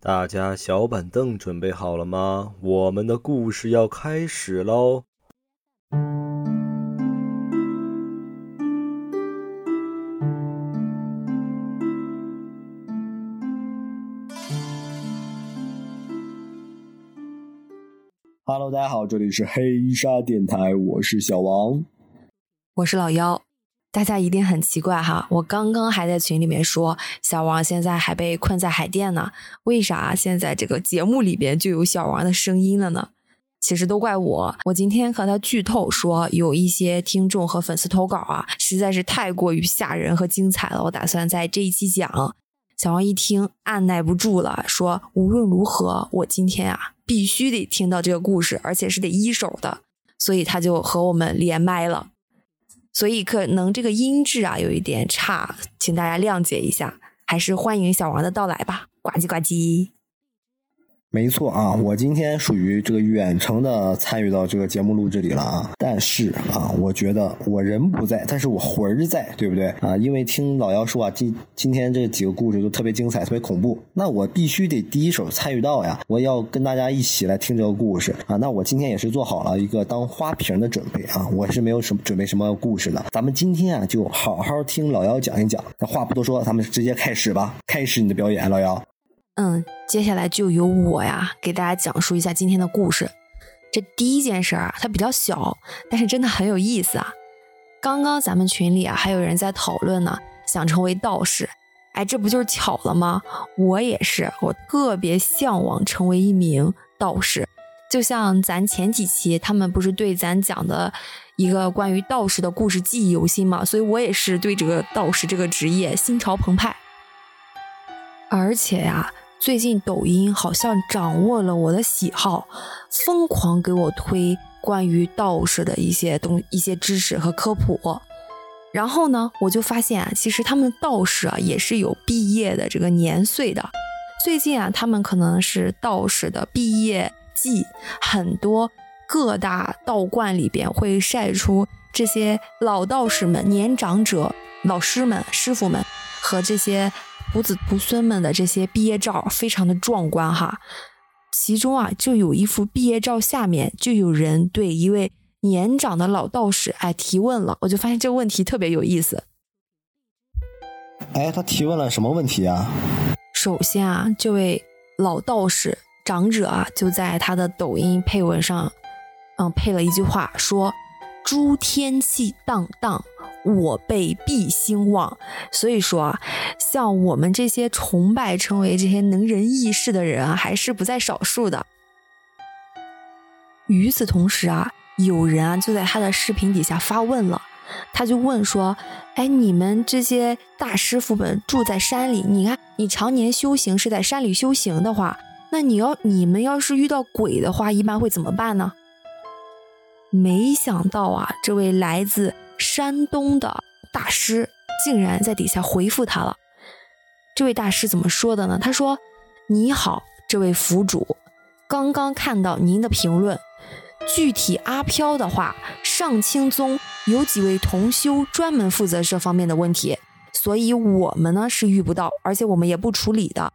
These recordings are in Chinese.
大家小板凳准备好了吗？我们的故事要开始喽！Hello，大家好，这里是黑沙电台，我是小王，我是老妖。大家一定很奇怪哈，我刚刚还在群里面说小王现在还被困在海淀呢，为啥现在这个节目里边就有小王的声音了呢？其实都怪我，我今天和他剧透说有一些听众和粉丝投稿啊，实在是太过于吓人和精彩了，我打算在这一期讲。小王一听按耐不住了，说无论如何我今天啊必须得听到这个故事，而且是得一手的，所以他就和我们连麦了。所以可能这个音质啊有一点差，请大家谅解一下，还是欢迎小王的到来吧，呱唧呱唧。没错啊，我今天属于这个远程的参与到这个节目录制里了啊。但是啊，我觉得我人不在，但是我魂儿在，对不对啊？因为听老姚说啊，今今天这几个故事都特别精彩，特别恐怖，那我必须得第一手参与到呀。我要跟大家一起来听这个故事啊。那我今天也是做好了一个当花瓶的准备啊。我是没有什么准备什么故事的，咱们今天啊就好好听老姚讲一讲。那话不多说，咱们直接开始吧，开始你的表演，老姚。嗯，接下来就由我呀给大家讲述一下今天的故事。这第一件事儿啊，它比较小，但是真的很有意思啊。刚刚咱们群里啊还有人在讨论呢，想成为道士。哎，这不就是巧了吗？我也是，我特别向往成为一名道士。就像咱前几期他们不是对咱讲的一个关于道士的故事记忆犹新嘛，所以我也是对这个道士这个职业心潮澎湃。而且呀。最近抖音好像掌握了我的喜好，疯狂给我推关于道士的一些东一些知识和科普。然后呢，我就发现啊，其实他们道士啊也是有毕业的这个年岁的。最近啊，他们可能是道士的毕业季，很多各大道观里边会晒出这些老道士们、年长者、老师们、师傅们和这些。徒子徒孙们的这些毕业照非常的壮观哈，其中啊就有一幅毕业照下面就有人对一位年长的老道士哎提问了，我就发现这个问题特别有意思。哎，他提问了什么问题啊？首先啊，这位老道士长者啊就在他的抖音配文上，嗯，配了一句话说：“诸天气荡荡。”我辈必兴旺，所以说啊，像我们这些崇拜成为这些能人异士的人啊，还是不在少数的。与此同时啊，有人啊就在他的视频底下发问了，他就问说：“哎，你们这些大师傅们住在山里，你看你常年修行是在山里修行的话，那你要你们要是遇到鬼的话，一般会怎么办呢？”没想到啊，这位来自。山东的大师竟然在底下回复他了。这位大师怎么说的呢？他说：“你好，这位府主，刚刚看到您的评论。具体阿飘的话，上清宗有几位同修专门负责这方面的问题，所以我们呢是遇不到，而且我们也不处理的。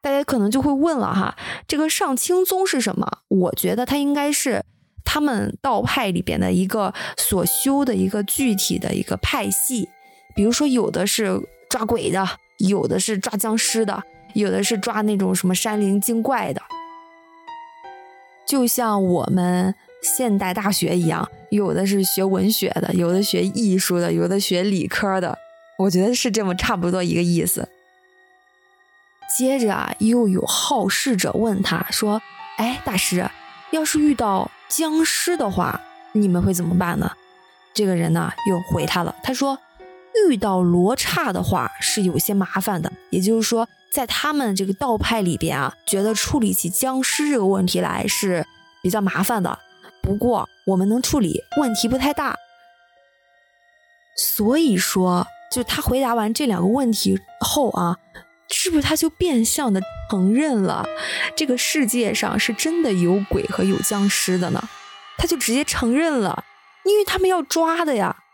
大家可能就会问了哈，这个上清宗是什么？我觉得它应该是。”他们道派里边的一个所修的一个具体的一个派系，比如说有的是抓鬼的，有的是抓僵尸的，有的是抓那种什么山灵精怪的，就像我们现代大学一样，有的是学文学的，有的学艺术的，有的学理科的，我觉得是这么差不多一个意思。接着啊，又有好事者问他说：“哎，大师，要是遇到……”僵尸的话，你们会怎么办呢？这个人呢又回他了，他说遇到罗刹的话是有些麻烦的，也就是说，在他们这个道派里边啊，觉得处理起僵尸这个问题来是比较麻烦的。不过我们能处理，问题不太大。所以说，就他回答完这两个问题后啊。是不是他就变相的承认了这个世界上是真的有鬼和有僵尸的呢？他就直接承认了，因为他们要抓的呀。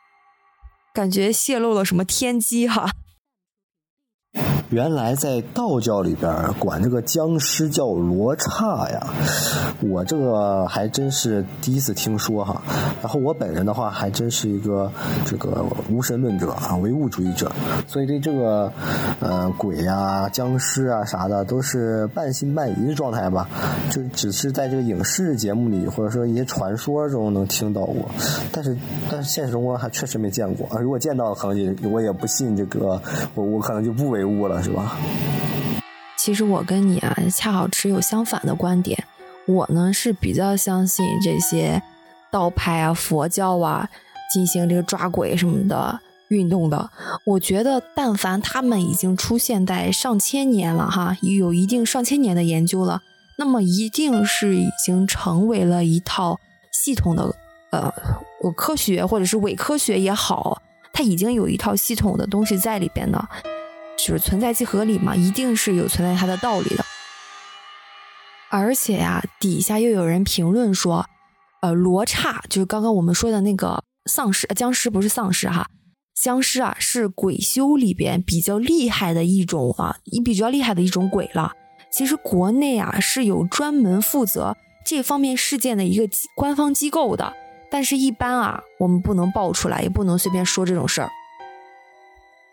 感觉泄露了什么天机哈？原来在道教里边管这个僵尸叫罗刹呀，我这个还真是第一次听说哈。然后我本人的话，还真是一个这个无神论者啊，唯物主义者，所以对这个呃鬼呀、僵尸啊啥的，都是半信半疑的状态吧。就只是在这个影视节目里，或者说一些传说中能听到过，但是但是现实生活还确实没见过啊。如果见到，可能也我也不信这个，我我可能就不唯物了，是吧？其实我跟你啊，恰好持有相反的观点。我呢是比较相信这些道派啊、佛教啊进行这个抓鬼什么的运动的。我觉得，但凡他们已经出现在上千年了哈，有一定上千年的研究了，那么一定是已经成为了一套系统的呃科学或者是伪科学也好，它已经有一套系统的东西在里边的。就是存在即合理嘛，一定是有存在它的道理的。而且呀，底下又有人评论说，呃，罗刹就是刚刚我们说的那个丧尸、僵尸，不是丧尸哈，僵尸啊是鬼修里边比较厉害的一种啊，一比较厉害的一种鬼了。其实国内啊是有专门负责这方面事件的一个官方机构的，但是一般啊我们不能爆出来，也不能随便说这种事儿。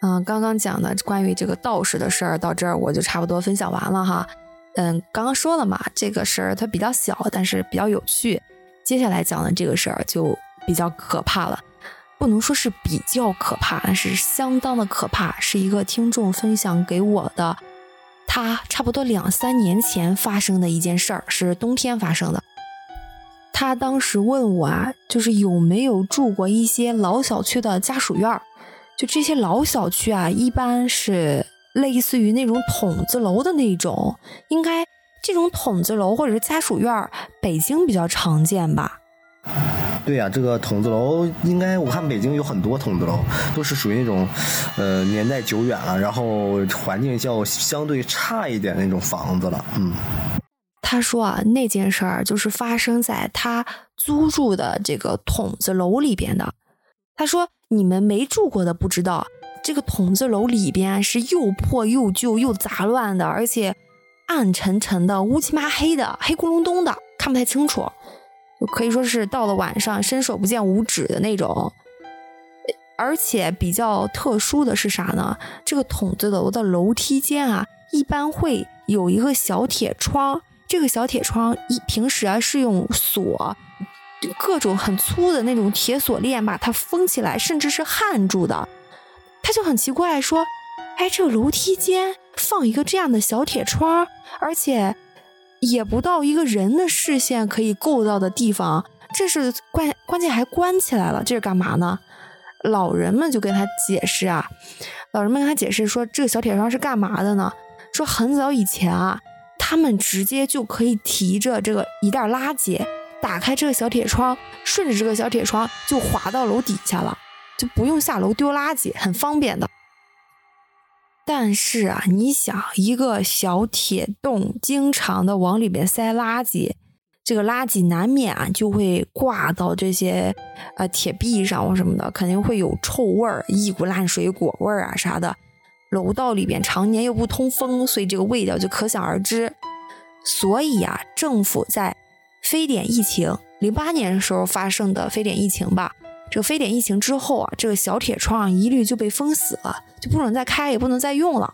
嗯，刚刚讲的关于这个道士的事儿到这儿我就差不多分享完了哈。嗯，刚刚说了嘛，这个事儿它比较小，但是比较有趣。接下来讲的这个事儿就比较可怕了，不能说是比较可怕，但是相当的可怕。是一个听众分享给我的，他差不多两三年前发生的一件事儿，是冬天发生的。他当时问我啊，就是有没有住过一些老小区的家属院儿。就这些老小区啊，一般是类似于那种筒子楼的那种，应该这种筒子楼或者是家属院，北京比较常见吧？对呀，这个筒子楼应该我看北京有很多筒子楼，都是属于那种，呃，年代久远了，然后环境较相对差一点那种房子了。嗯，他说啊，那件事儿就是发生在他租住的这个筒子楼里边的。他说。你们没住过的不知道，这个筒子楼里边是又破又旧又杂乱的，而且暗沉沉的、乌漆麻黑的、黑咕隆咚的，看不太清楚，可以说是到了晚上伸手不见五指的那种。而且比较特殊的是啥呢？这个筒子楼的楼梯间啊，一般会有一个小铁窗，这个小铁窗一平时啊是用锁。各种很粗的那种铁锁链把它封起来，甚至是焊住的。他就很奇怪，说：“哎，这个楼梯间放一个这样的小铁窗，而且也不到一个人的视线可以够到的地方，这是关关键还关起来了，这是干嘛呢？”老人们就跟他解释啊，老人们跟他解释说：“这个小铁窗是干嘛的呢？说很早以前啊，他们直接就可以提着这个一袋垃圾。”打开这个小铁窗，顺着这个小铁窗就滑到楼底下了，就不用下楼丢垃圾，很方便的。但是啊，你想一个小铁洞，经常的往里面塞垃圾，这个垃圾难免啊就会挂到这些呃铁壁上或什么的，肯定会有臭味儿，一股烂水果味儿啊啥的。楼道里边常年又不通风，所以这个味道就可想而知。所以啊，政府在。非典疫情，零八年的时候发生的非典疫情吧。这个非典疫情之后啊，这个小铁窗一律就被封死了，就不能再开，也不能再用了。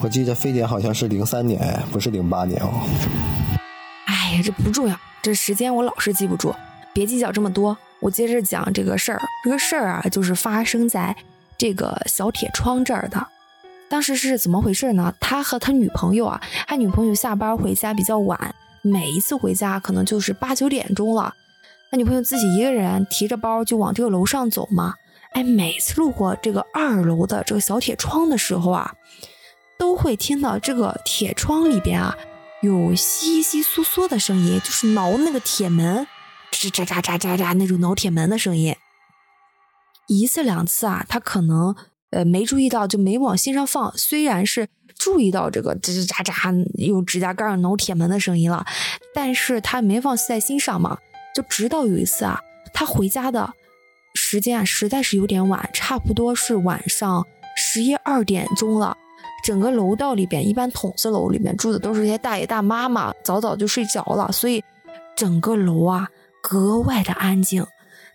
我记得非典好像是零三年，不是零八年哦。哎呀，这不重要，这时间我老是记不住，别计较这么多。我接着讲这个事儿，这个事儿啊，就是发生在这个小铁窗这儿的。当时是怎么回事呢？他和他女朋友啊，他女朋友下班回家比较晚。每一次回家可能就是八九点钟了，那女朋友自己一个人提着包就往这个楼上走嘛。哎，每次路过这个二楼的这个小铁窗的时候啊，都会听到这个铁窗里边啊有稀稀疏疏的声音，就是挠那个铁门，吱喳喳喳喳喳那种挠铁门的声音。一次两次啊，他可能呃没注意到，就没往心上放。虽然是。注意到这个吱吱喳喳用指甲盖挠铁门的声音了，但是他没放在心上嘛。就直到有一次啊，他回家的时间啊实在是有点晚，差不多是晚上十一二点钟了。整个楼道里边，一般筒子楼里面住的都是一些大爷大妈嘛，早早就睡着了，所以整个楼啊格外的安静。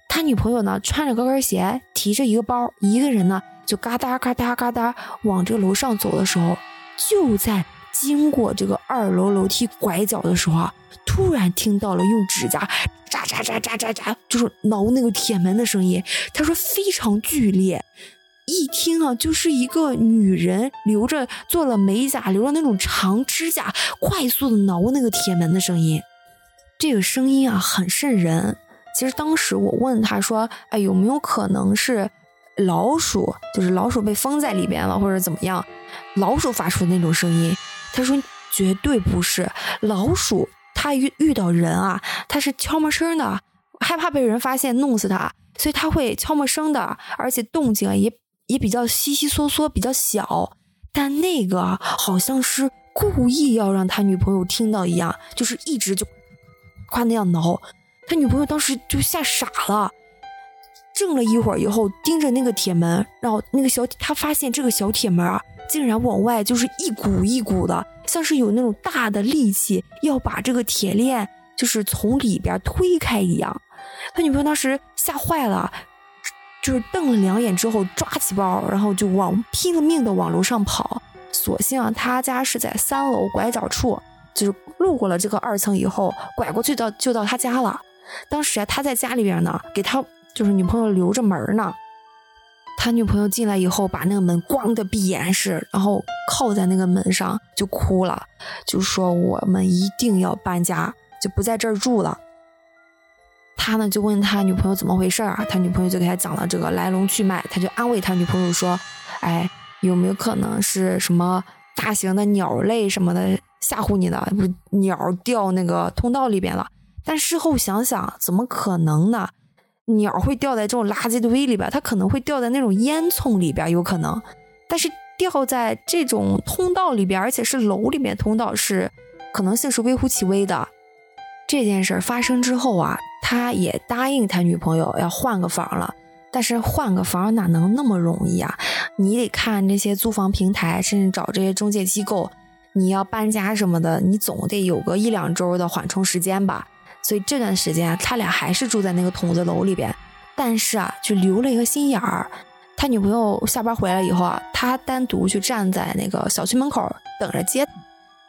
他女朋友呢，穿着高跟鞋，提着一个包，一个人呢就嘎哒嘎哒嘎哒往这个楼上走的时候，就在经过这个二楼楼梯拐角的时候啊，突然听到了用指甲扎扎扎扎扎扎，就是挠那个铁门的声音。他说非常剧烈，一听啊，就是一个女人留着做了美甲，留着那种长指甲，快速的挠那个铁门的声音。这个声音啊，很瘆人。其实当时我问他说：“哎，有没有可能是老鼠？就是老鼠被封在里边了，或者怎么样？老鼠发出的那种声音？”他说：“绝对不是老鼠，它遇遇到人啊，它是悄没声的，害怕被人发现弄死它，所以它会悄没声的，而且动静也也比较稀稀嗦嗦，比较小。但那个好像是故意要让他女朋友听到一样，就是一直就夸那样挠。”他女朋友当时就吓傻了，怔了一会儿以后，盯着那个铁门，然后那个小他发现这个小铁门啊，竟然往外就是一股一股的，像是有那种大的力气要把这个铁链就是从里边推开一样。他女朋友当时吓坏了，就是瞪了两眼之后，抓起包，然后就往拼了命的往楼上跑。所幸啊，他家是在三楼拐角处，就是路过了这个二层以后，拐过去到就到他家了。当时啊，他在家里边呢，给他就是女朋友留着门呢。他女朋友进来以后，把那个门咣的闭严实，然后靠在那个门上就哭了，就说我们一定要搬家，就不在这儿住了。他呢就问他女朋友怎么回事啊？他女朋友就给他讲了这个来龙去脉，他就安慰他女朋友说：“哎，有没有可能是什么大型的鸟类什么的吓唬你的？不，鸟掉那个通道里边了。”但事后想想，怎么可能呢？鸟会掉在这种垃圾堆里边，它可能会掉在那种烟囱里边，有可能。但是掉在这种通道里边，而且是楼里面通道，是可能性是微乎其微的。这件事发生之后啊，他也答应他女朋友要换个房了。但是换个房哪能那么容易啊？你得看这些租房平台，甚至找这些中介机构，你要搬家什么的，你总得有个一两周的缓冲时间吧。所以这段时间啊，他俩还是住在那个筒子楼里边，但是啊，就留了一个心眼儿。他女朋友下班回来以后啊，他单独去站在那个小区门口等着接。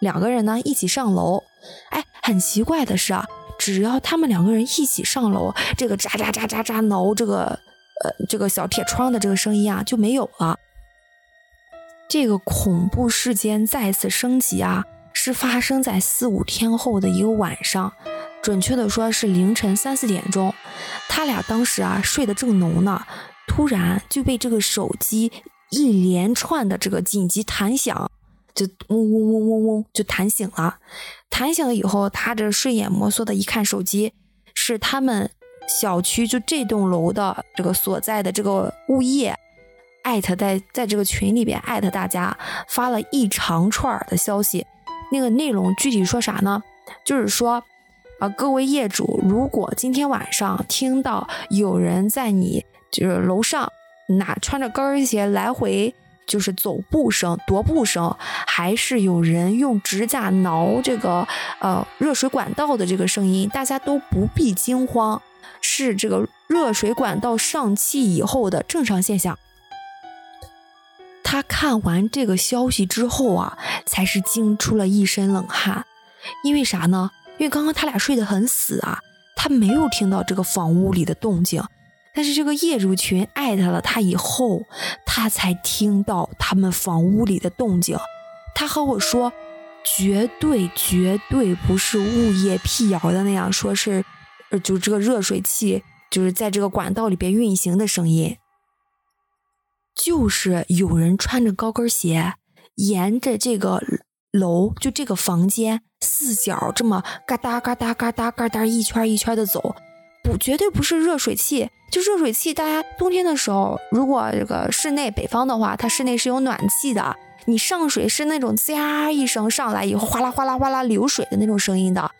两个人呢一起上楼。哎，很奇怪的是啊，只要他们两个人一起上楼，这个喳喳喳喳喳挠这个呃这个小铁窗的这个声音啊就没有了。这个恐怖事件再次升级啊，是发生在四五天后的一个晚上。准确的说是凌晨三四点钟，他俩当时啊睡得正浓呢，突然就被这个手机一连串的这个紧急弹响，就嗡嗡嗡嗡嗡就弹醒了。弹醒了以后，他这睡眼摩挲的一看手机，是他们小区就这栋楼的这个所在的这个物业艾特在在这个群里边艾特大家发了一长串的消息，那个内容具体说啥呢？就是说。各位业主，如果今天晚上听到有人在你就是楼上拿穿着高跟鞋来回就是走步声、踱步声，还是有人用指甲挠这个呃热水管道的这个声音，大家都不必惊慌，是这个热水管道上气以后的正常现象。他看完这个消息之后啊，才是惊出了一身冷汗，因为啥呢？因为刚刚他俩睡得很死啊，他没有听到这个房屋里的动静，但是这个业主群艾特了他以后，他才听到他们房屋里的动静。他和我说，绝对绝对不是物业辟谣的那样，说是，呃，就这个热水器就是在这个管道里边运行的声音，就是有人穿着高跟鞋沿着这个楼，就这个房间。四角这么嘎哒嘎哒嘎哒嘎哒一圈一圈的走，不绝对不是热水器。就热水器，大家冬天的时候，如果这个室内北方的话，它室内是有暖气的，你上水是那种滋呀一声上来以后哗啦哗啦哗啦流水的那种声音的。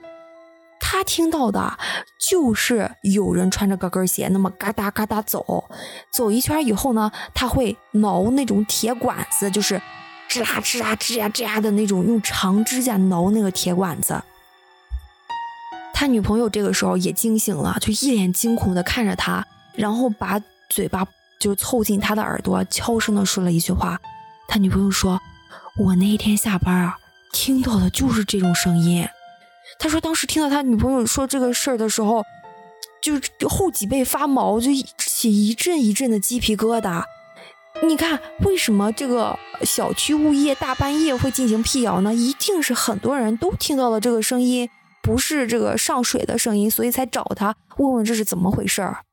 他听到的就是有人穿着高跟鞋那么嘎哒嘎哒走，走一圈以后呢，他会挠那种铁管子，就是吱啦吱啦吱呀吱呀的那种用长指甲挠那个铁管子。他女朋友这个时候也惊醒了，就一脸惊恐的看着他，然后把嘴巴就凑近他的耳朵，悄声的说了一句话。他女朋友说：“我那一天下班啊，听到的就是这种声音。”他说当时听到他女朋友说这个事儿的时候，就后脊背发毛，就起一阵一阵的鸡皮疙瘩。你看，为什么这个小区物业大半夜会进行辟谣呢？一定是很多人都听到了这个声音，不是这个上水的声音，所以才找他问问这是怎么回事儿。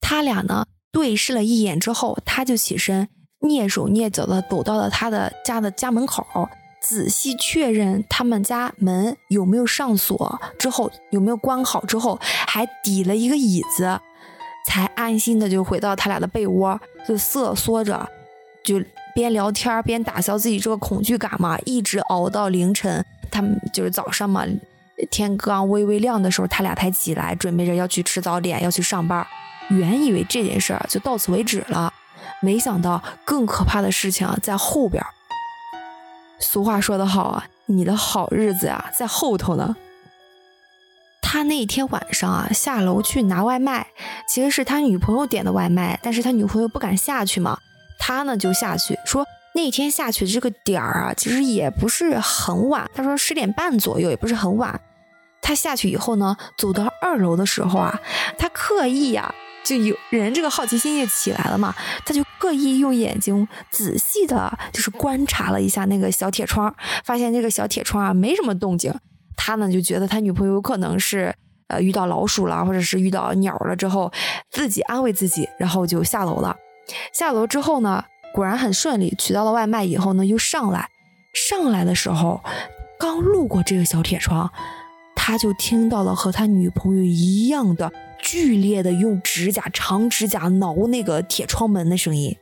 他俩呢对视了一眼之后，他就起身。蹑手蹑脚的走到了他的家的家门口，仔细确认他们家门有没有上锁，之后有没有关好，之后还抵了一个椅子，才安心的就回到他俩的被窝，就瑟缩着，就边聊天边打消自己这个恐惧感嘛，一直熬到凌晨，他们就是早上嘛，天刚微微亮的时候，他俩才起来，准备着要去吃早点，要去上班。原以为这件事儿就到此为止了。没想到更可怕的事情在后边。俗话说得好啊，你的好日子啊在后头呢。他那天晚上啊下楼去拿外卖，其实是他女朋友点的外卖，但是他女朋友不敢下去嘛，他呢就下去说那天下去的这个点儿啊，其实也不是很晚，他说十点半左右也不是很晚。他下去以后呢，走到二楼的时候啊，他刻意呀。就有人这个好奇心也起来了嘛，他就刻意用眼睛仔细的，就是观察了一下那个小铁窗，发现那个小铁窗啊没什么动静。他呢就觉得他女朋友有可能是呃遇到老鼠了，或者是遇到鸟了之后，自己安慰自己，然后就下楼了。下楼之后呢，果然很顺利，取到了外卖以后呢，又上来。上来的时候，刚路过这个小铁窗，他就听到了和他女朋友一样的。剧烈的用指甲、长指甲挠那个铁窗门的声音。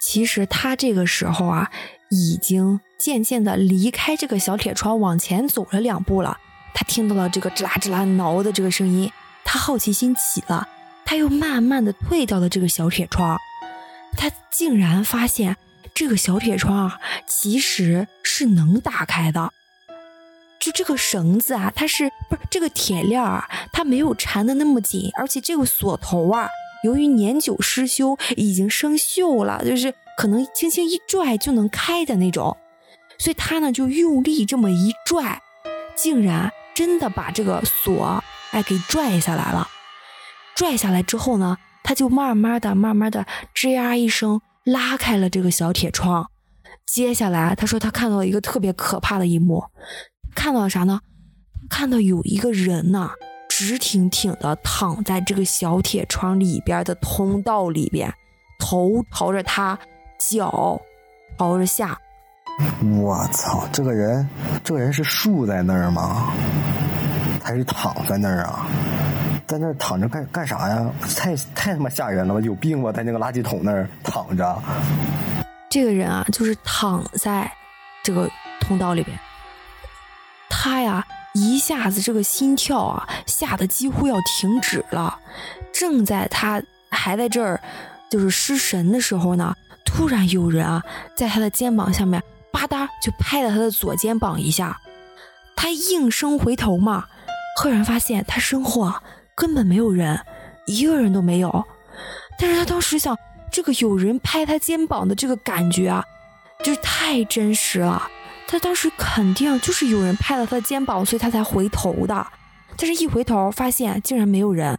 其实他这个时候啊，已经渐渐的离开这个小铁窗，往前走了两步了。他听到了这个吱啦吱啦挠的这个声音，他好奇心起了，他又慢慢的退到了这个小铁窗。他竟然发现这个小铁窗啊，其实是能打开的。就这个绳子啊，它是不是这个铁链啊？它没有缠的那么紧，而且这个锁头啊，由于年久失修，已经生锈了，就是可能轻轻一拽就能开的那种。所以他呢就用力这么一拽，竟然真的把这个锁哎给拽下来了。拽下来之后呢，他就慢慢的、慢慢的吱呀一声拉开了这个小铁窗。接下来他说他看到了一个特别可怕的一幕。看到了啥呢？看到有一个人呐，直挺挺的躺在这个小铁窗里边的通道里边，头朝着他，脚朝着下。我操，这个人，这个人是竖在那儿吗？还是躺在那儿啊？在那儿躺着干干啥呀？太太他妈吓人了吧！有病吧？在那个垃圾桶那儿躺着。这个人啊，就是躺在这个通道里边。他呀，一下子这个心跳啊，吓得几乎要停止了。正在他还在这儿就是失神的时候呢，突然有人啊，在他的肩膀下面吧嗒就拍了他的左肩膀一下。他应声回头嘛，赫然发现他身后啊根本没有人，一个人都没有。但是他当时想，这个有人拍他肩膀的这个感觉啊，就是太真实了。他当时肯定就是有人拍了他的肩膀，所以他才回头的。但是，一回头发现竟然没有人，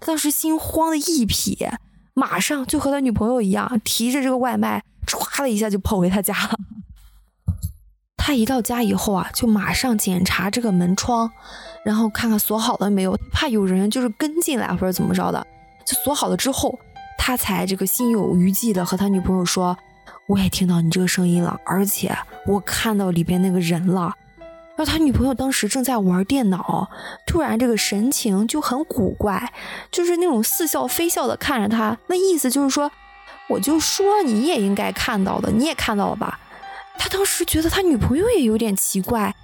他当时心慌的一匹，马上就和他女朋友一样，提着这个外卖，唰的一下就跑回他家了。他一到家以后啊，就马上检查这个门窗，然后看看锁好了没有，怕有人就是跟进来或者怎么着的。就锁好了之后，他才这个心有余悸的和他女朋友说。我也听到你这个声音了，而且我看到里边那个人了。然后他女朋友当时正在玩电脑，突然这个神情就很古怪，就是那种似笑非笑的看着他，那意思就是说，我就说你也应该看到的，你也看到了吧？他当时觉得他女朋友也有点奇怪，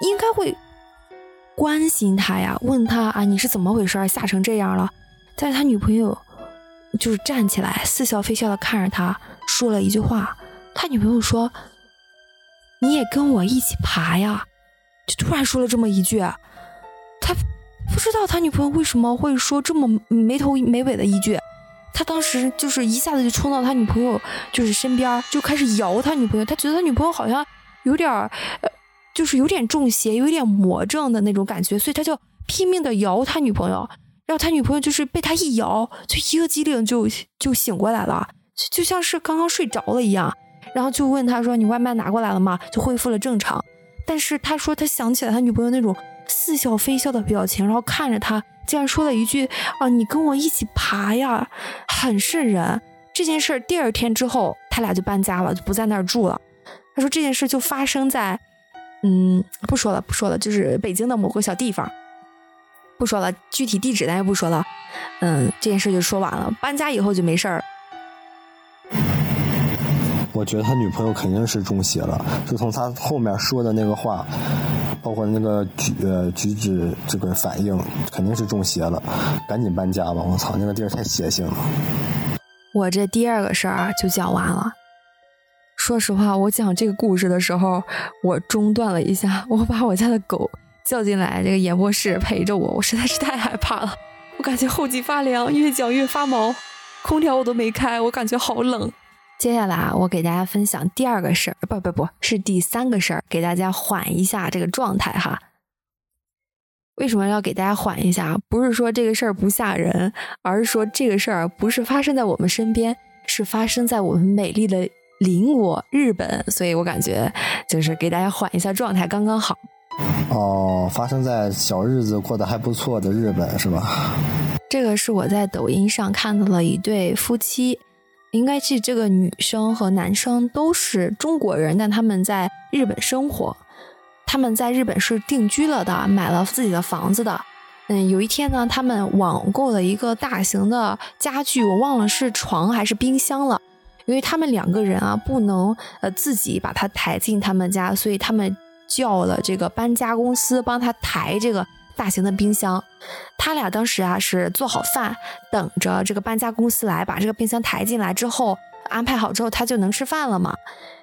应该会关心他呀，问他啊你是怎么回事，吓成这样了？但是他女朋友就是站起来，似笑非笑的看着他。说了一句话，他女朋友说：“你也跟我一起爬呀。”就突然说了这么一句，他不知道他女朋友为什么会说这么没头没尾的一句。他当时就是一下子就冲到他女朋友就是身边，就开始摇他女朋友。他觉得他女朋友好像有点呃，就是有点中邪，有点魔怔的那种感觉，所以他就拼命的摇他女朋友。然后他女朋友就是被他一摇，就一个机灵就就醒过来了，就像是刚刚睡着了一样。然后就问他说：“你外卖拿过来了吗？”就恢复了正常。但是他说他想起来他女朋友那种似笑非笑的表情，然后看着他，竟然说了一句：“啊，你跟我一起爬呀，很瘆人。”这件事第二天之后，他俩就搬家了，就不在那儿住了。他说这件事就发生在，嗯，不说了，不说了，就是北京的某个小地方。不说了，具体地址咱也不说了。嗯，这件事就说完了。搬家以后就没事儿。我觉得他女朋友肯定是中邪了，就从他后面说的那个话，包括那个举呃举止这个反应，肯定是中邪了，赶紧搬家吧！我操，那个地儿太邪性了。我这第二个事儿就讲完了。说实话，我讲这个故事的时候，我中断了一下，我把我家的狗叫进来这个演播室陪着我，我实在是太害怕了，我感觉后脊发凉，越讲越发毛，空调我都没开，我感觉好冷。接下来啊，我给大家分享第二个事儿，不不不是第三个事儿，给大家缓一下这个状态哈。为什么要给大家缓一下？不是说这个事儿不吓人，而是说这个事儿不是发生在我们身边，是发生在我们美丽的邻国日本，所以我感觉就是给大家缓一下状态刚刚好。哦，发生在小日子过得还不错的日本是吧？这个是我在抖音上看到了一对夫妻。应该是这个女生和男生都是中国人，但他们在日本生活，他们在日本是定居了的，买了自己的房子的。嗯，有一天呢，他们网购了一个大型的家具，我忘了是床还是冰箱了。因为他们两个人啊，不能呃自己把它抬进他们家，所以他们叫了这个搬家公司帮他抬这个。大型的冰箱，他俩当时啊是做好饭，等着这个搬家公司来把这个冰箱抬进来之后，安排好之后他就能吃饭了嘛。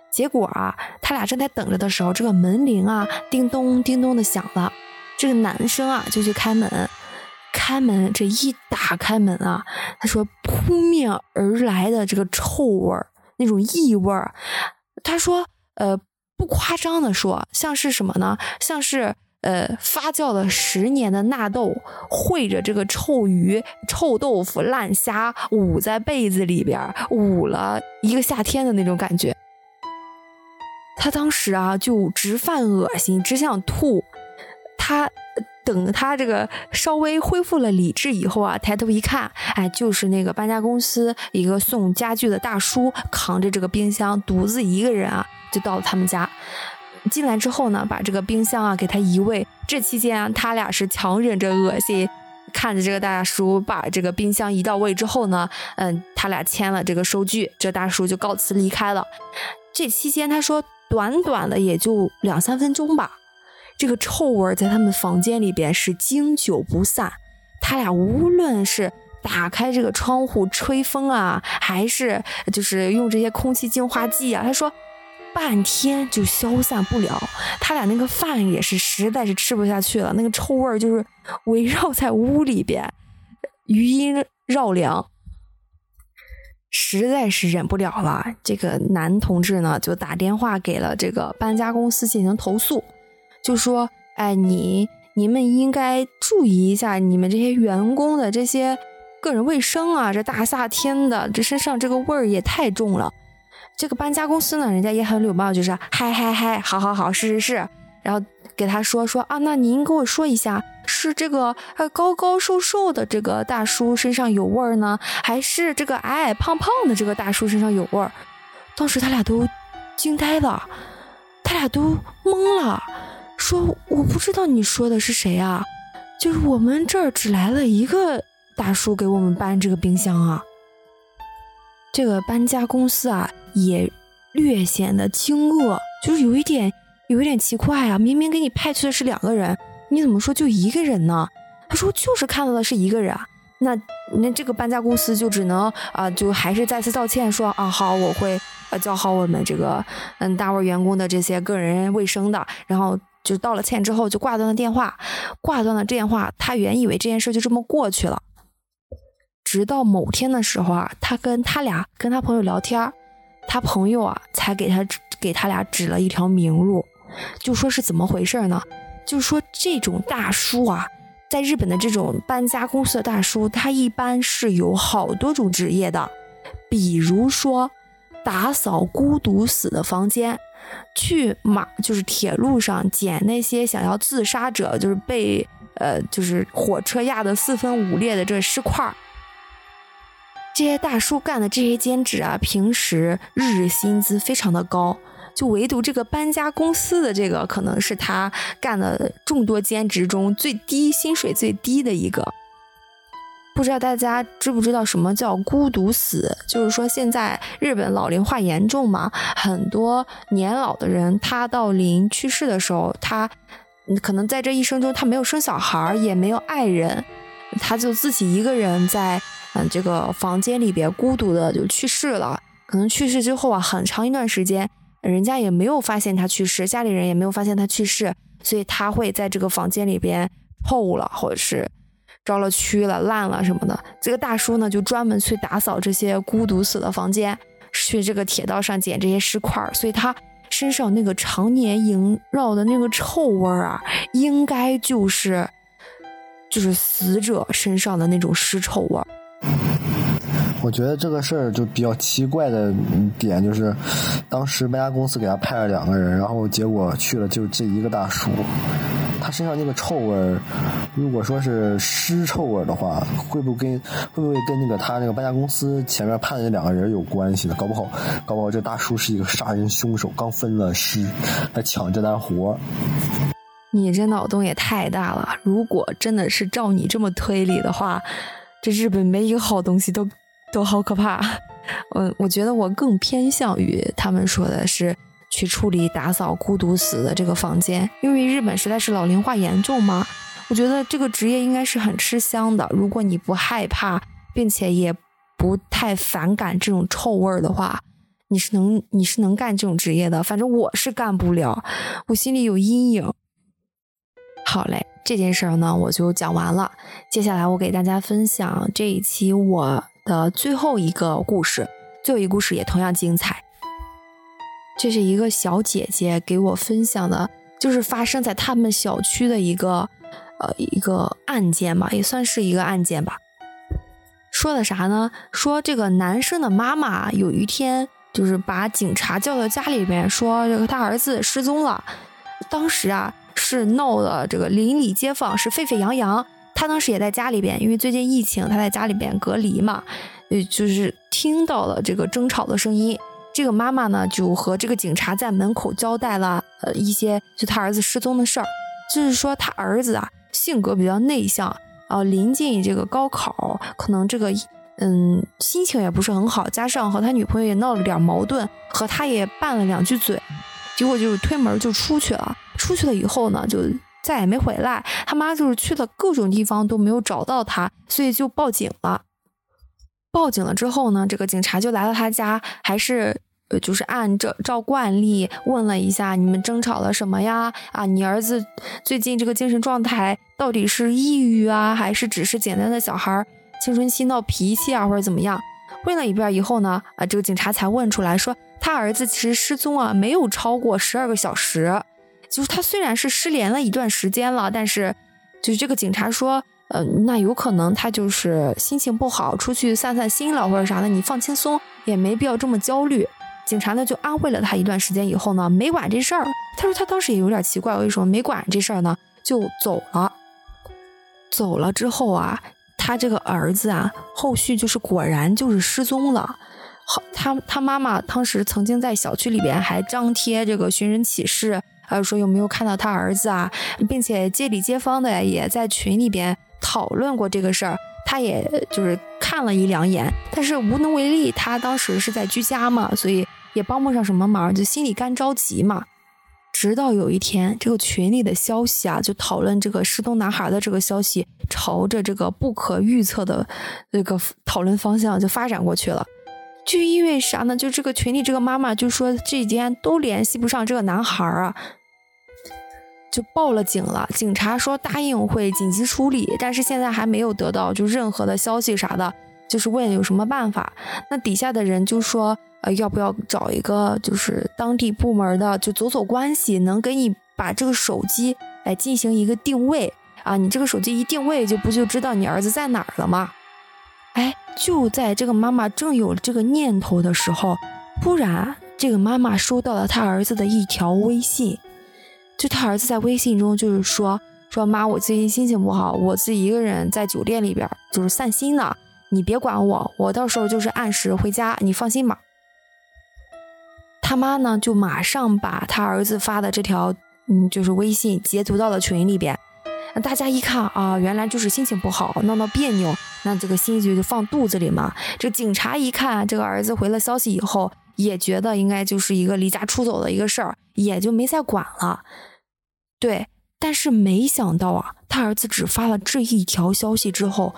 结果啊，他俩正在等着的时候，这个门铃啊叮咚叮咚的响了。这个男生啊就去开门，开门这一打开门啊，他说扑面而来的这个臭味儿，那种异味儿，他说呃不夸张的说，像是什么呢？像是。呃，发酵了十年的纳豆烩着这个臭鱼、臭豆腐、烂虾，捂在被子里边，捂了一个夏天的那种感觉。他当时啊，就直犯恶心，只想吐。他等他这个稍微恢复了理智以后啊，抬头一看，哎，就是那个搬家公司一个送家具的大叔，扛着这个冰箱，独自一个人啊，就到了他们家。进来之后呢，把这个冰箱啊给他移位。这期间啊，他俩是强忍着恶心，看着这个大叔把这个冰箱移到位之后呢，嗯，他俩签了这个收据，这大叔就告辞离开了。这期间他说，短短的也就两三分钟吧，这个臭味在他们房间里边是经久不散。他俩无论是打开这个窗户吹风啊，还是就是用这些空气净化剂啊，他说。半天就消散不了，他俩那个饭也是实在是吃不下去了，那个臭味儿就是围绕在屋里边，余音绕梁，实在是忍不了了。这个男同志呢，就打电话给了这个搬家公司进行投诉，就说：“哎，你你们应该注意一下你们这些员工的这些个人卫生啊，这大夏天的，这身上这个味儿也太重了。”这个搬家公司呢，人家也很礼貌，就是嗨嗨嗨，好好好，是是是，然后给他说说啊，那您给我说一下，是这个呃高高瘦瘦的这个大叔身上有味儿呢，还是这个矮矮胖胖的这个大叔身上有味儿？当时他俩都惊呆了，他俩都懵了，说我不知道你说的是谁啊，就是我们这儿只来了一个大叔给我们搬这个冰箱啊。这个搬家公司啊，也略显得惊愕，就是有一点，有一点奇怪啊。明明给你派去的是两个人，你怎么说就一个人呢？他说就是看到的是一个人啊。那那这个搬家公司就只能啊，就还是再次道歉，说啊好，我会呃教好我们这个嗯单位员工的这些个人卫生的，然后就道了歉之后就挂断了电话，挂断了电话，他原以为这件事就这么过去了，直到某天的时候啊，他跟他俩跟他朋友聊天，他朋友啊才给他给他俩指了一条明路，就说是怎么回事呢？就说这种大叔啊。在日本的这种搬家公司的大叔，他一般是有好多种职业的，比如说打扫孤独死的房间，去马就是铁路上捡那些想要自杀者，就是被呃就是火车压得四分五裂的这尸块儿。这些大叔干的这些兼职啊，平时日日薪资非常的高。就唯独这个搬家公司的这个，可能是他干的众多兼职中最低薪水最低的一个。不知道大家知不知道什么叫孤独死？就是说现在日本老龄化严重嘛，很多年老的人他到临去世的时候，他可能在这一生中他没有生小孩，也没有爱人，他就自己一个人在嗯这个房间里边孤独的就去世了。可能去世之后啊，很长一段时间。人家也没有发现他去世，家里人也没有发现他去世，所以他会在这个房间里边臭了，或者是着了蛆了、烂了什么的。这个大叔呢，就专门去打扫这些孤独死的房间，去这个铁道上捡这些尸块，所以他身上那个常年萦绕的那个臭味儿啊，应该就是就是死者身上的那种尸臭味儿。我觉得这个事儿就比较奇怪的点就是，当时搬家公司给他派了两个人，然后结果去了就这一个大叔，他身上那个臭味儿，如果说是尸臭味儿的话，会不会跟会不会跟那个他那个搬家公司前面派的那两个人有关系呢？搞不好，搞不好这大叔是一个杀人凶手，刚分了尸，来抢这单活。你这脑洞也太大了！如果真的是照你这么推理的话，这日本没一个好东西都。都好可怕，我我觉得我更偏向于他们说的是去处理打扫孤独死的这个房间，因为日本实在是老龄化严重嘛。我觉得这个职业应该是很吃香的。如果你不害怕，并且也不太反感这种臭味儿的话，你是能你是能干这种职业的。反正我是干不了，我心里有阴影。好嘞，这件事儿呢我就讲完了。接下来我给大家分享这一期我。的最后一个故事，最后一个故事也同样精彩。这是一个小姐姐给我分享的，就是发生在他们小区的一个呃一个案件吧，也算是一个案件吧。说的啥呢？说这个男生的妈妈有一天就是把警察叫到家里边，说这个他儿子失踪了。当时啊是闹的这个邻里街坊是沸沸扬扬。他当时也在家里边，因为最近疫情，他在家里边隔离嘛，呃，就是听到了这个争吵的声音。这个妈妈呢，就和这个警察在门口交代了呃一些就他儿子失踪的事儿，就是说他儿子啊性格比较内向，啊，临近这个高考，可能这个嗯心情也不是很好，加上和他女朋友也闹了点矛盾，和他也拌了两句嘴，结果就推门就出去了。出去了以后呢，就。再也没回来，他妈就是去了各种地方都没有找到他，所以就报警了。报警了之后呢，这个警察就来到他家，还是呃，就是按照照惯例问了一下你们争吵了什么呀？啊，你儿子最近这个精神状态到底是抑郁啊，还是只是简单的小孩青春期闹脾气啊，或者怎么样？问了一遍以后呢，啊，这个警察才问出来说，他儿子其实失踪啊，没有超过十二个小时。就是他虽然是失联了一段时间了，但是就是这个警察说，呃，那有可能他就是心情不好，出去散散心了或者啥的，你放轻松，也没必要这么焦虑。警察呢就安慰了他一段时间以后呢，没管这事儿。他说他当时也有点奇怪，为什么没管这事儿呢？就走了。走了之后啊，他这个儿子啊，后续就是果然就是失踪了。好，他他妈妈当时曾经在小区里边还张贴这个寻人启事。还有说有没有看到他儿子啊，并且街里街坊的也在群里边讨论过这个事儿，他也就是看了一两眼，但是无能为力，他当时是在居家嘛，所以也帮不上什么忙，就心里干着急嘛。直到有一天，这个群里的消息啊，就讨论这个失踪男孩的这个消息，朝着这个不可预测的这个讨论方向就发展过去了。就因为啥呢？就这个群里这个妈妈就说这几天都联系不上这个男孩啊，就报了警了。警察说答应会紧急处理，但是现在还没有得到就任何的消息啥的，就是问有什么办法。那底下的人就说，呃，要不要找一个就是当地部门的，就走走关系，能给你把这个手机来进行一个定位啊？你这个手机一定位，就不就知道你儿子在哪儿了吗？哎，就在这个妈妈正有这个念头的时候，突然这个妈妈收到了她儿子的一条微信。就他儿子在微信中就是说说妈，我最近心情不好，我自己一个人在酒店里边就是散心呢，你别管我，我到时候就是按时回家，你放心吧。他妈呢就马上把他儿子发的这条嗯就是微信截图到了群里边。大家一看啊，原来就是心情不好，闹闹别扭，那这个心就就放肚子里嘛。这警察一看这个儿子回了消息以后，也觉得应该就是一个离家出走的一个事儿，也就没再管了。对，但是没想到啊，他儿子只发了这一条消息之后，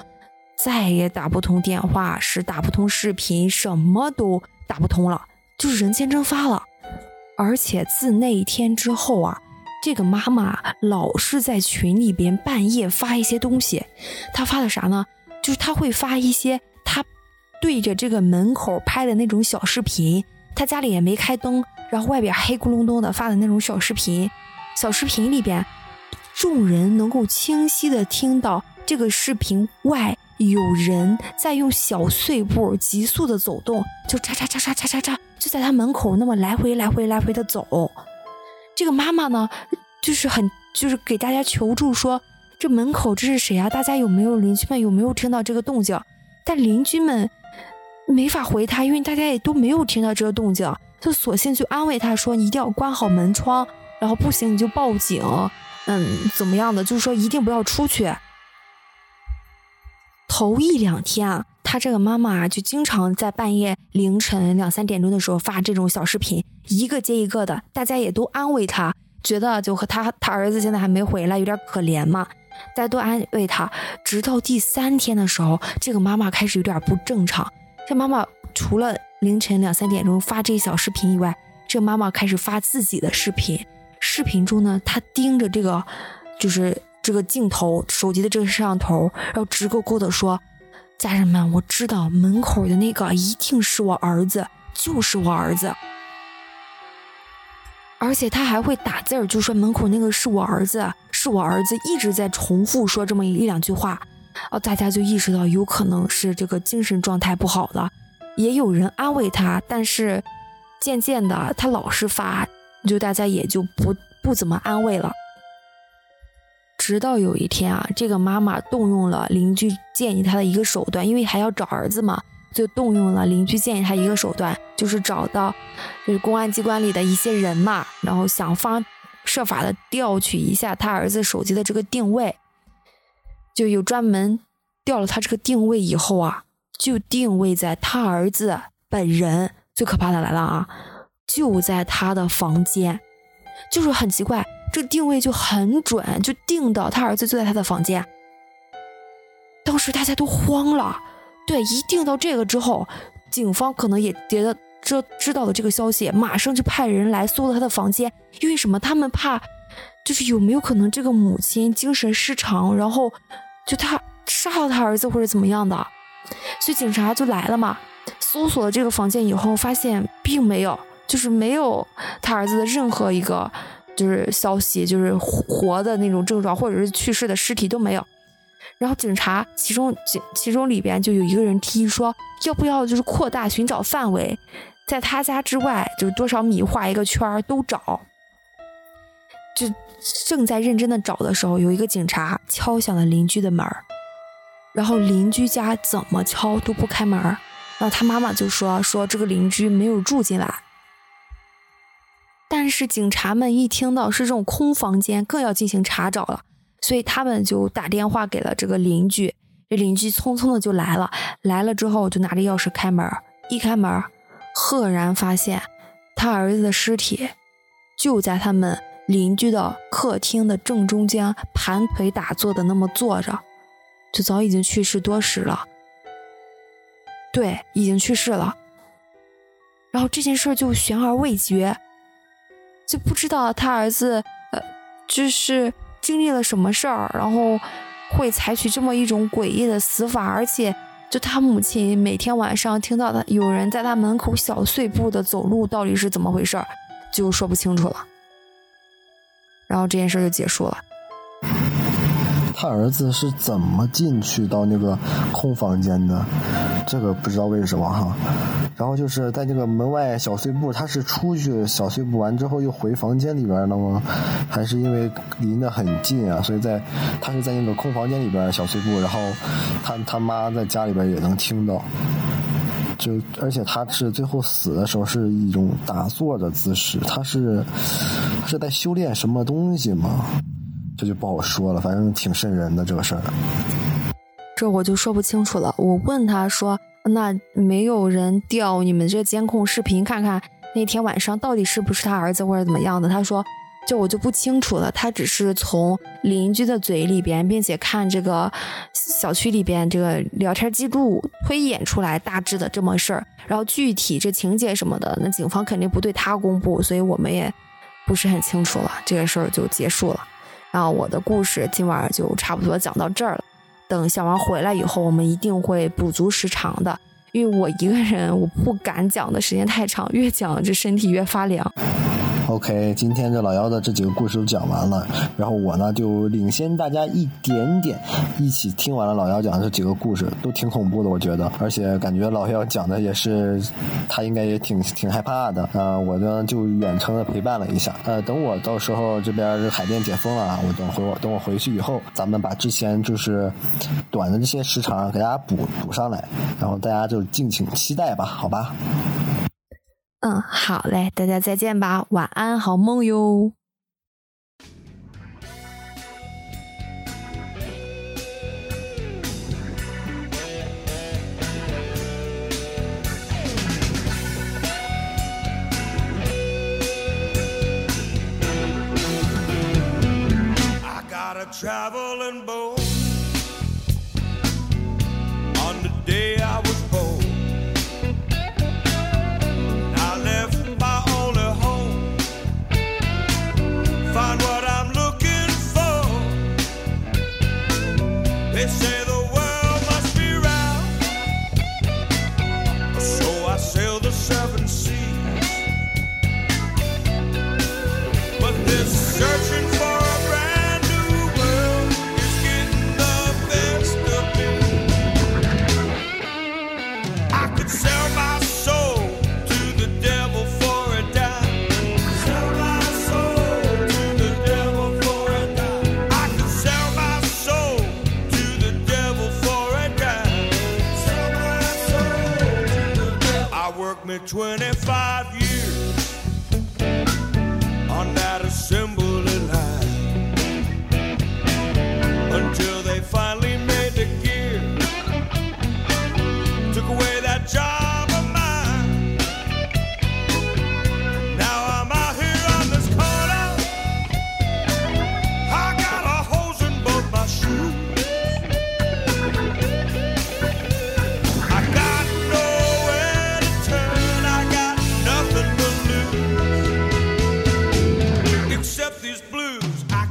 再也打不通电话，是打不通视频，什么都打不通了，就是人间蒸发了。而且自那一天之后啊。这个妈妈老是在群里边半夜发一些东西，她发的啥呢？就是她会发一些她对着这个门口拍的那种小视频，她家里也没开灯，然后外边黑咕隆咚的发的那种小视频。小视频里边，众人能够清晰的听到这个视频外有人在用小碎步急速的走动，就嚓嚓嚓嚓嚓嚓嚓，就在他门口那么来回来回来回的走。这个妈妈呢，就是很就是给大家求助说，这门口这是谁啊？大家有没有邻居们有没有听到这个动静？但邻居们没法回他，因为大家也都没有听到这个动静，就索性就安慰他说：“你一定要关好门窗，然后不行你就报警，嗯，怎么样的？就是说一定不要出去。”头一两天啊，他这个妈妈就经常在半夜凌晨两三点钟的时候发这种小视频。一个接一个的，大家也都安慰他，觉得就和他他儿子现在还没回来，有点可怜嘛。大家都安慰他，直到第三天的时候，这个妈妈开始有点不正常。这妈妈除了凌晨两三点钟发这小视频以外，这妈妈开始发自己的视频。视频中呢，他盯着这个就是这个镜头，手机的这个摄像头，然后直勾勾的说：“家人们，我知道门口的那个一定是我儿子，就是我儿子。”而且他还会打字儿，就说门口那个是我儿子，是我儿子，一直在重复说这么一两句话，哦，大家就意识到有可能是这个精神状态不好了，也有人安慰他，但是渐渐的他老是发，就大家也就不不怎么安慰了。直到有一天啊，这个妈妈动用了邻居建议她的一个手段，因为还要找儿子嘛。就动用了邻居建议她一个手段，就是找到就是公安机关里的一些人嘛，然后想方设法的调取一下他儿子手机的这个定位，就有专门调了他这个定位以后啊，就定位在他儿子本人。最可怕的来了啊，就在他的房间，就是很奇怪，这定位就很准，就定到他儿子就在他的房间。当时大家都慌了。对，一定到这个之后，警方可能也觉得这知道了这个消息，马上就派人来搜了他的房间。因为什么？他们怕，就是有没有可能这个母亲精神失常，然后就他杀了他儿子或者怎么样的？所以警察就来了嘛，搜索了这个房间以后，发现并没有，就是没有他儿子的任何一个就是消息，就是活的那种症状，或者是去世的尸体都没有。然后警察其中警其中里边就有一个人提议说，要不要就是扩大寻找范围，在他家之外就是多少米画一个圈儿都找。就正在认真的找的时候，有一个警察敲响了邻居的门儿，然后邻居家怎么敲都不开门儿，然后他妈妈就说说这个邻居没有住进来。但是警察们一听到是这种空房间，更要进行查找了。所以他们就打电话给了这个邻居，这邻居匆匆的就来了。来了之后就拿着钥匙开门，一开门，赫然发现他儿子的尸体就在他们邻居的客厅的正中间，盘腿打坐的那么坐着，就早已经去世多时了。对，已经去世了。然后这件事就悬而未决，就不知道他儿子呃，就是经历了什么事儿，然后会采取这么一种诡异的死法，而且就他母亲每天晚上听到的有人在他门口小碎步的走路，到底是怎么回事儿，就说不清楚了。然后这件事儿就结束了。他儿子是怎么进去到那个空房间的？这个不知道为什么哈。然后就是在这个门外小碎步，他是出去小碎步完之后又回房间里边了吗？还是因为离得很近啊，所以在他是在那个空房间里边小碎步，然后他他妈在家里边也能听到。就而且他是最后死的时候是一种打坐的姿势，他是他是在修炼什么东西吗？这就不好说了，反正挺瘆人的这个事儿。这我就说不清楚了。我问他说：“那没有人调你们这监控视频看看那天晚上到底是不是他儿子或者怎么样的？”他说：“这我就不清楚了。他只是从邻居的嘴里边，并且看这个小区里边这个聊天记录推演出来大致的这么事儿。然后具体这情节什么的，那警方肯定不对他公布，所以我们也不是很清楚了。这个事儿就结束了。然后我的故事今晚就差不多讲到这儿了。”等小王回来以后，我们一定会补足时长的，因为我一个人我不敢讲的时间太长，越讲这身体越发凉。OK，今天这老妖的这几个故事都讲完了，然后我呢就领先大家一点点，一起听完了老妖讲的这几个故事，都挺恐怖的，我觉得，而且感觉老妖讲的也是，他应该也挺挺害怕的，呃，我呢就远程的陪伴了一下，呃，等我到时候这边海淀解封了啊，我等回我等我回去以后，咱们把之前就是短的这些时长给大家补补上来，然后大家就敬请期待吧，好吧。嗯，好嘞，大家再见吧，晚安，好梦哟。me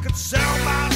could sell my